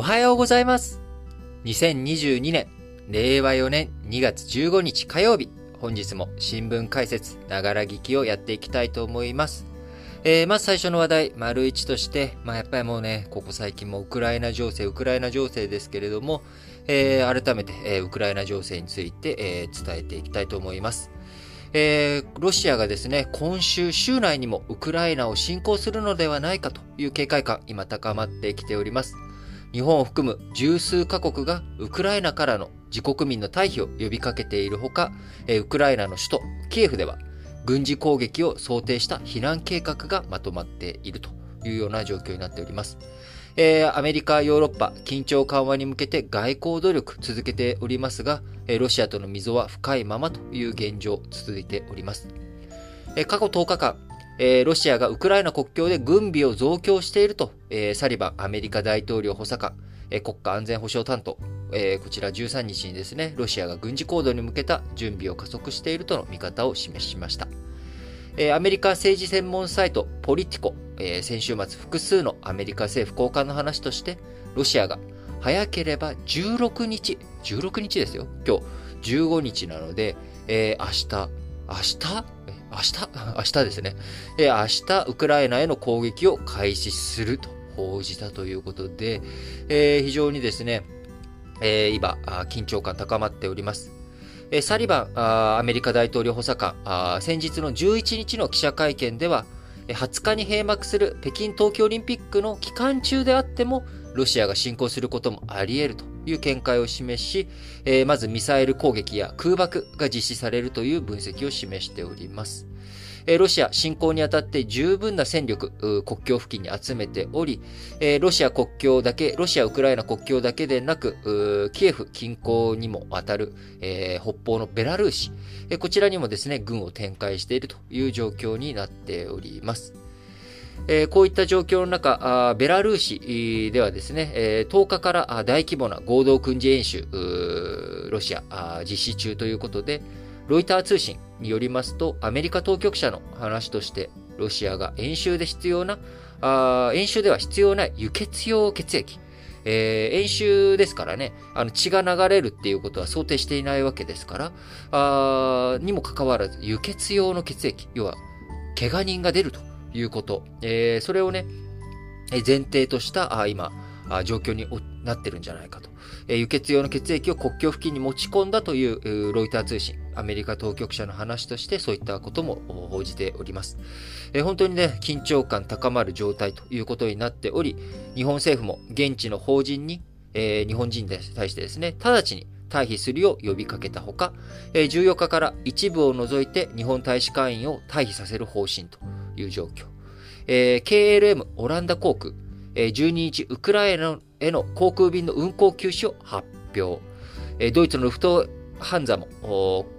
おはようございます。2022年、令和4年2月15日火曜日、本日も新聞解説、ながら聞きをやっていきたいと思います。えー、まず最初の話題、丸一として、まあ、やっぱりもうね、ここ最近もウクライナ情勢、ウクライナ情勢ですけれども、えー、改めて、えー、ウクライナ情勢について、えー、伝えていきたいと思います。えー、ロシアがですね、今週週内にもウクライナを侵攻するのではないかという警戒感、今高まってきております。日本を含む十数カ国がウクライナからの自国民の退避を呼びかけているほか、ウクライナの首都キエフでは軍事攻撃を想定した避難計画がまとまっているというような状況になっております。えー、アメリカ、ヨーロッパ、緊張緩和に向けて外交努力続けておりますが、えロシアとの溝は深いままという現状続いております。え過去10日間、えロシアがウクライナ国境で軍備を増強していると、えサリバンアメリカ大統領補佐官、え国家安全保障担当、えこちら13日にですね、ロシアが軍事行動に向けた準備を加速しているとの見方を示しました。えアメリカ政治専門サイトポリティコ、え先週末複数のアメリカ政府高官の話として、ロシアが早ければ16日、16日ですよ。今日15日なので、えー、明日、明日？明日 明日ですね。え、明日、ウクライナへの攻撃を開始すると報じたということで、えー、非常にですね、えー、今、緊張感高まっております。えサリバンアメリカ大統領補佐官先日の11日の記者会見では、20日に閉幕する北京冬季オリンピックの期間中であっても、ロシアが侵攻することもあり得るという見解を示し、えー、まずミサイル攻撃や空爆が実施されるという分析を示しております。え、ロシア侵攻にあたって十分な戦力、国境付近に集めており、え、ロシア国境だけ、ロシア、ウクライナ国境だけでなく、キエフ近郊にも当たる、え、北方のベラルーシ、え、こちらにもですね、軍を展開しているという状況になっております。こういった状況の中、ベラルーシではですね、え、10日から大規模な合同軍事演習、ロシア実施中ということで、ロイター通信によりますと、アメリカ当局者の話として、ロシアが演習で必要な、演習では必要ない輸血用血液、えー、演習ですからね、あの血が流れるっていうことは想定していないわけですから、あにもかかわらず、輸血用の血液、要は、怪我人が出ると。いうこと。えー、それをね、前提とした、あ今、状況になってるんじゃないかと。えー、輸血用の血液を国境付近に持ち込んだというロイター通信、アメリカ当局者の話としてそういったことも報じております。えー、本当にね、緊張感高まる状態ということになっており、日本政府も現地の法人に、えー、日本人に対してですね、直ちに退避するよう呼びかけたほか、14日から一部を除いて日本大使館員を退避させる方針という状況。えー、KLM オランダ航空、えー、12日ウクライナへの航空便の運航休止を発表。えー、ドイツのルフトハンザも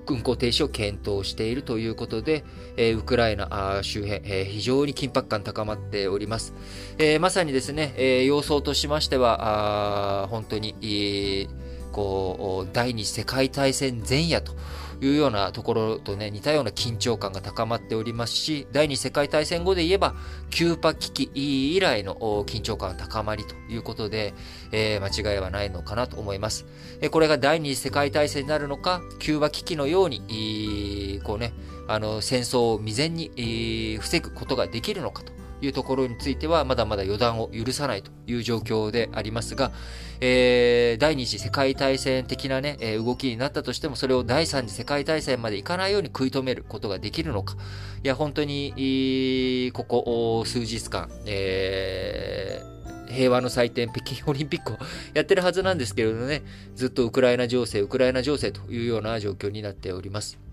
運航停止を検討しているということで、えー、ウクライナ周辺、えー、非常に緊迫感高まっております。えー、まさにですね、えー、様相としましては、あ本当に、えー、こう、第二次世界大戦前夜というようなところとね、似たような緊張感が高まっておりますし、第二次世界大戦後で言えば、キューパ危機以来の緊張感高まりということで、えー、間違いはないのかなと思います。え、これが第二次世界大戦になるのか、キューバ危機のように、こうね、あの、戦争を未然に、防ぐことができるのかというところについては、まだまだ予断を許さないという状況でありますが、えー、第二次世界大戦的なね、え、動きになったとしても、それを第三次世界大戦までいかないように食い止めることができるのか。いや、本当に、ここ数日間、えー平和の祭典、北京オリンピックをやってるはずなんですけれどね、ずっとウクライナ情勢、ウクライナ情勢というような状況になっております。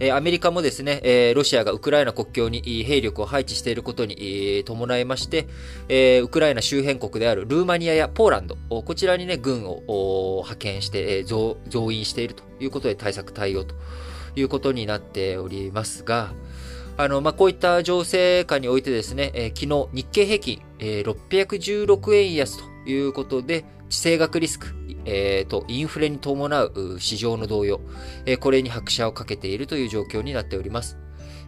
えアメリカもですね、えロシアがウクライナ国境に兵力を配置していることに伴いまして、えウクライナ周辺国であるルーマニアやポーランド、こちらにね、軍を派遣して、え増員しているということで対策対応ということになっておりますが、あの、まあ、こういった情勢下においてですね、え、昨日日経平均、え、616円安ということで、地政学リスク、えー、と、インフレに伴う市場の動揺、えー、これに拍車をかけているという状況になっております。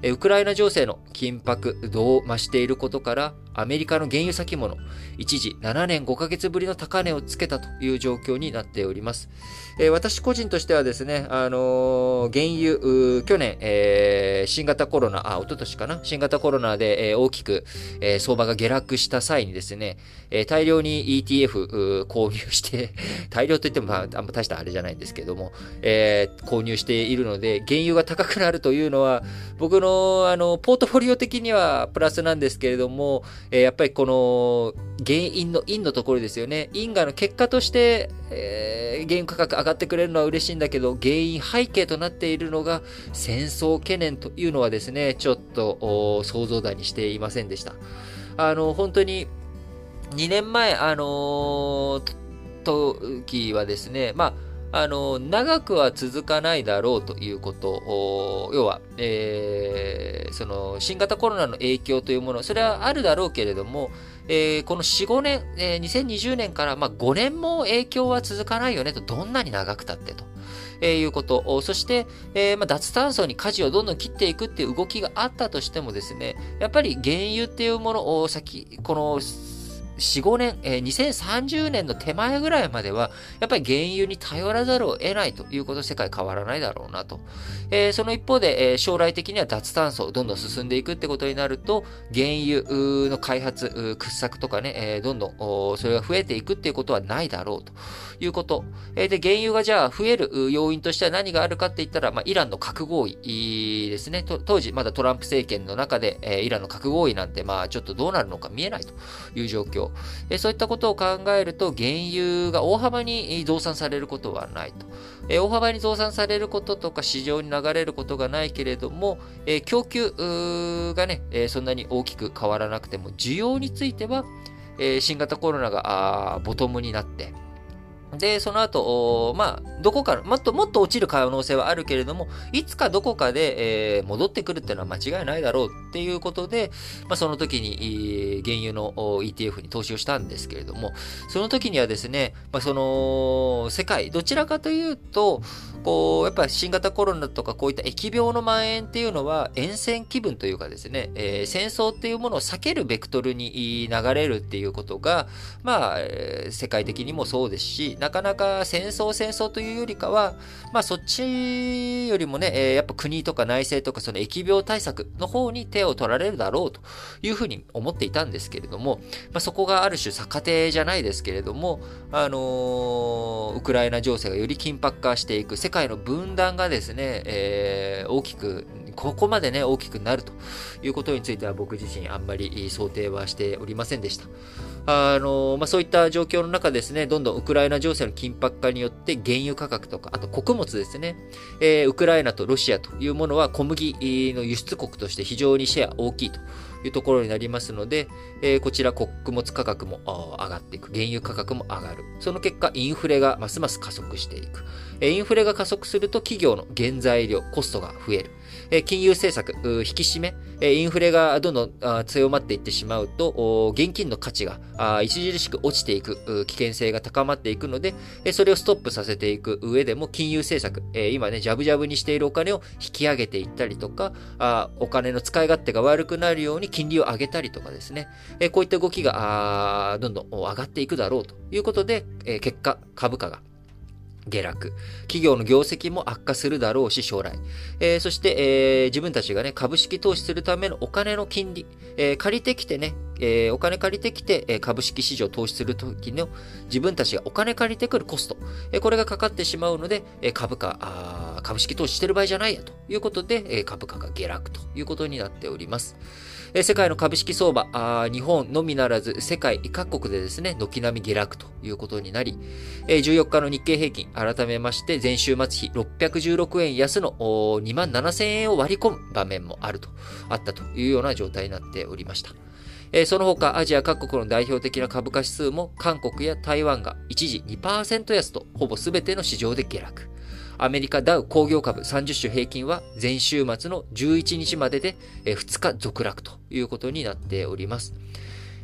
え、ウクライナ情勢の緊迫度を増していることから、アメリカの原油先物、一時7年5ヶ月ぶりの高値をつけたという状況になっております。えー、私個人としてはですね、あのー、原油、去年、えー、新型コロナ、あ、一昨年かな？新型コロナで、え、大きく、え、相場が下落した際にですね、え、大量に ETF 購入して、大量といっても、まあ、あんま大したあれじゃないんですけども、え、購入しているので、原油が高くなるというのは、僕の、あの、ポートフォリオ的にはプラスなんですけれども、えー、やっぱりこの、原因の因のところですよね。因果の結果として、えー、原油価格上がってくれるのは嬉しいんだけど、原因背景となっているのが戦争懸念というのはですね、ちょっと想像だにしていませんでした。あの、本当に、2年前、あのー、時はですね、まあ、あの、長くは続かないだろうということ、要は、えー、その、新型コロナの影響というもの、それはあるだろうけれども、えー、この4、5年、えー、2020年から、まあ、5年も影響は続かないよねと、どんなに長くたってと。えー、いうこと。そして、えー、まあ、脱炭素に舵をどんどん切っていくっていう動きがあったとしてもですね、やっぱり原油っていうものを先、この4、5年、えー、2030年の手前ぐらいまでは、やっぱり原油に頼らざるを得ないということ、世界変わらないだろうなと。えー、その一方で、えー、将来的には脱炭素、どんどん進んでいくってことになると、原油の開発、掘削とかね、えー、どんどん、それが増えていくっていうことはないだろうということ。えー、で、原油がじゃあ増える要因としては何があるかって言ったら、まあ、イランの核合意ですね。当時、まだトランプ政権の中で、えー、イランの核合意なんて、まあ、ちょっとどうなるのか見えないという状況。えそういったことを考えると、原油が大幅に増産されることはないと。え大幅に増産されることとか市場に流れることがないけれども、え供給がね、えそんなに大きく変わらなくても、需要については、え新型コロナがボトムになって、で、その後、まあ、どこか、もっともっと落ちる可能性はあるけれども、いつかどこかで、えー、戻ってくるっていうのは間違いないだろうっていうことで、まあ、その時に、原油の ETF に投資をしたんですけれども、その時にはですね、まあ、その、世界、どちらかというと、こう、やっぱ新型コロナとかこういった疫病の蔓延っていうのは、沿線気分というかですね、えー、戦争っていうものを避けるベクトルに流れるっていうことが、まあ、世界的にもそうですし、なかなか戦争戦争というよりかは、まあそっちよりもね、え、やっぱ国とか内政とかその疫病対策の方に手を取られるだろうというふうに思っていたんですけれども、まあそこがある種逆手じゃないですけれども、あのー、ウクライナ情勢がより緊迫化していく、世界の分断がですね、えー、大きくここまでね、大きくなるということについては僕自身あんまり想定はしておりませんでした。あの、まあ、そういった状況の中ですね、どんどんウクライナ情勢の緊迫化によって原油価格とか、あと穀物ですね、えー、ウクライナとロシアというものは小麦の輸出国として非常にシェア大きいというところになりますので、えー、こちら穀物価格も上がっていく。原油価格も上がる。その結果、インフレがますます加速していく。インフレが加速すると企業の原材料、コストが増える。金融政策、引き締め、インフレがどんどん強まっていってしまうと、現金の価値があ著しく落ちていく危険性が高まっていくので、それをストップさせていく上でも金融政策、え今ね、ジャブジャブにしているお金を引き上げていったりとか、あお金の使い勝手が悪くなるように金利を上げたりとかですね、えこういった動きがどんどん上がっていくだろうということで、え結果、株価が下落。企業の業績も悪化するだろうし、将来。えー、そして、えー、自分たちがね、株式投資するためのお金の金利、えー、借りてきてね、え、お金借りてきて、え、株式市場投資するときの自分たちがお金借りてくるコスト、え、これがかかってしまうので、え、株価あ、株式投資してる場合じゃないやということで、え、株価が下落ということになっております。世界の株式相場、日本のみならず世界各国でですね、軒並み下落ということになり、14日の日経平均、改めまして前週末比616円安の2万7000円を割り込む場面もあると、あったというような状態になっておりました。その他、アジア各国の代表的な株価指数も韓国や台湾が一時2%安とほぼ全ての市場で下落。アメリカダウ工業株30種平均は前週末の11日までで2日続落ということになっております。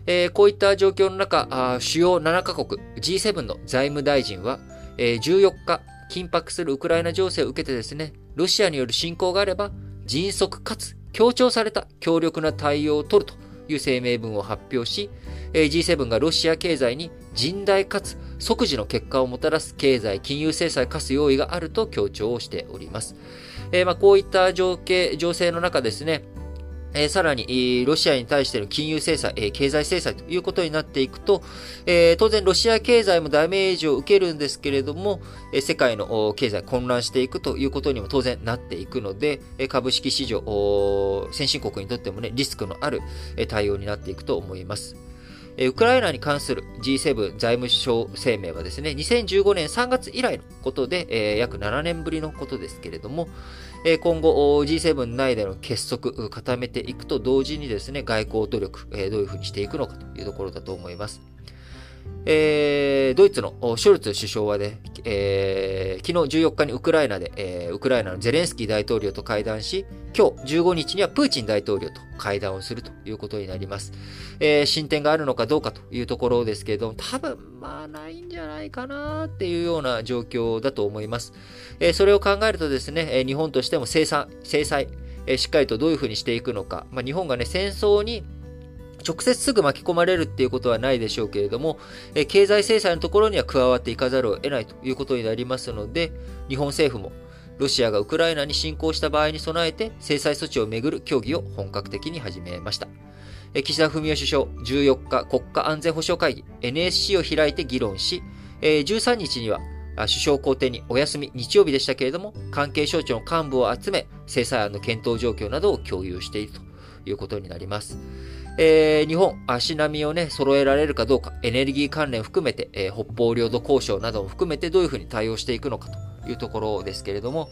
えー、こういった状況の中、主要7カ国 G7 の財務大臣は、えー、14日、緊迫するウクライナ情勢を受けてですね、ロシアによる侵攻があれば、迅速かつ強調された強力な対応を取るという声明文を発表し、G7 がロシア経済に甚大かつ即時の結果をもたらす経済、金融制裁課す用意があると強調をしております。えー、まあ、こういった情景、情勢の中ですね、えー、さらに、ロシアに対しての金融制裁、えー、経済制裁ということになっていくと、え、当然ロシア経済もダメージを受けるんですけれども、え世界の経済混乱していくということにも当然なっていくので、え株式市場、先進国にとってもね、リスクのある対応になっていくと思います。ウクライナに関する G7 財務省声明はですね、2015年3月以来のことで、約7年ぶりのことですけれども、今後 G7 内での結束を、固めていくと同時にですね、外交努力、どういうふうにしていくのかというところだと思います。えー、ドイツのショルツ首相はね、えー、昨日14日にウクライナで、えー、ウクライナのゼレンスキー大統領と会談し、今日15日にはプーチン大統領と会談をするということになります。えー、進展があるのかどうかというところですけれども、多分まあないんじゃないかなっていうような状況だと思います。え、それを考えるとですね、日本としても制裁、制裁、えしっかりとどういうふうにしていくのか、まあ、日本がね、戦争に直接すぐ巻き込まれるっていうことはないでしょうけれども、え経済制裁のところには加わっていかざるを得ないということになりますので、日本政府もロシアがウクライナに侵攻した場合に備えて制裁措置をめぐる協議を本格的に始めました。岸田文雄首相、14日国家安全保障会議 NSC を開いて議論し、13日には首相公邸にお休み、日曜日でしたけれども、関係省庁の幹部を集め、制裁案の検討状況などを共有しているということになります。えー、日本、足並みをね、揃えられるかどうか、エネルギー関連含めて、えー、北方領土交渉なども含めてどういうふうに対応していくのかというところですけれども、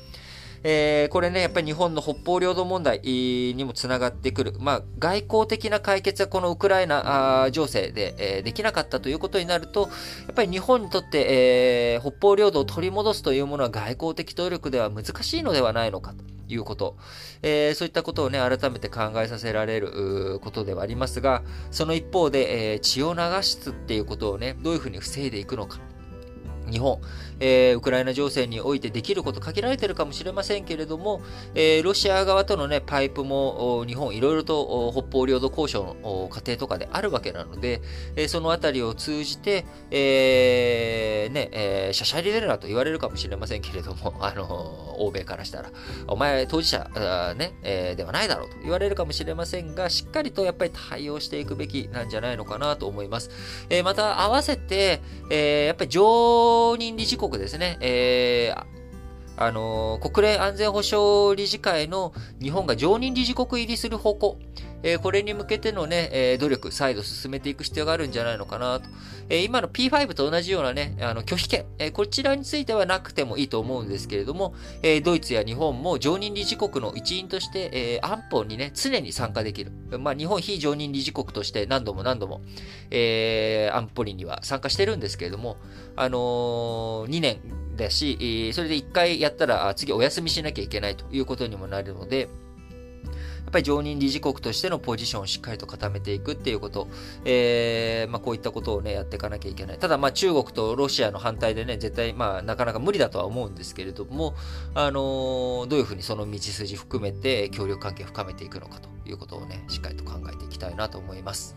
えー、これね、やっぱり日本の北方領土問題にもつながってくる。まあ、外交的な解決はこのウクライナ情勢で、えー、できなかったということになると、やっぱり日本にとって、えー、北方領土を取り戻すというものは外交的努力では難しいのではないのかと。いうこと、えー、そういったことをね、改めて考えさせられることではありますが、その一方で、えー、血を流すっていうことをね、どういうふうに防いでいくのか。日本、えー、ウクライナ情勢においてできること限られてるかもしれませんけれども、えー、ロシア側とのね、パイプも日本いろいろと北方領土交渉の過程とかであるわけなので、えー、そのあたりを通じて、えー、ね、えー、シャシャリレラと言われるかもしれませんけれども、あの、欧米からしたら、お前当事者、ね、えー、ではないだろうと言われるかもしれませんが、しっかりとやっぱり対応していくべきなんじゃないのかなと思います。えー、また合わせて、えー、やっぱり常任理事国ですね、えー、あの国連安全保障理事会の日本が常任理事国入りする方向、えー、これに向けてのね、えー、努力、再度進めていく必要があるんじゃないのかなと。えー、今の P5 と同じようなね、あの拒否権、えこちらについてはなくてもいいと思うんですけれども、えドイツや日本も常任理事国の一員として、え安保にね、常に参加できる。まあ、日本非常任理事国として何度も何度も、え安保理には参加してるんですけれども、あの2年だし、それで1回やったら次お休みしなきゃいけないということにもなるので、っぱり常任理事国としてのポジションをしっかりと固めていくっていうこと、えー、まあこういったことをね、やっていかなきゃいけない。ただまあ中国とロシアの反対でね、絶対まあなかなか無理だとは思うんですけれども、あのー、どういうふうにその道筋含めて協力関係を深めていくのかということをね、しっかりと考えていきたいなと思います。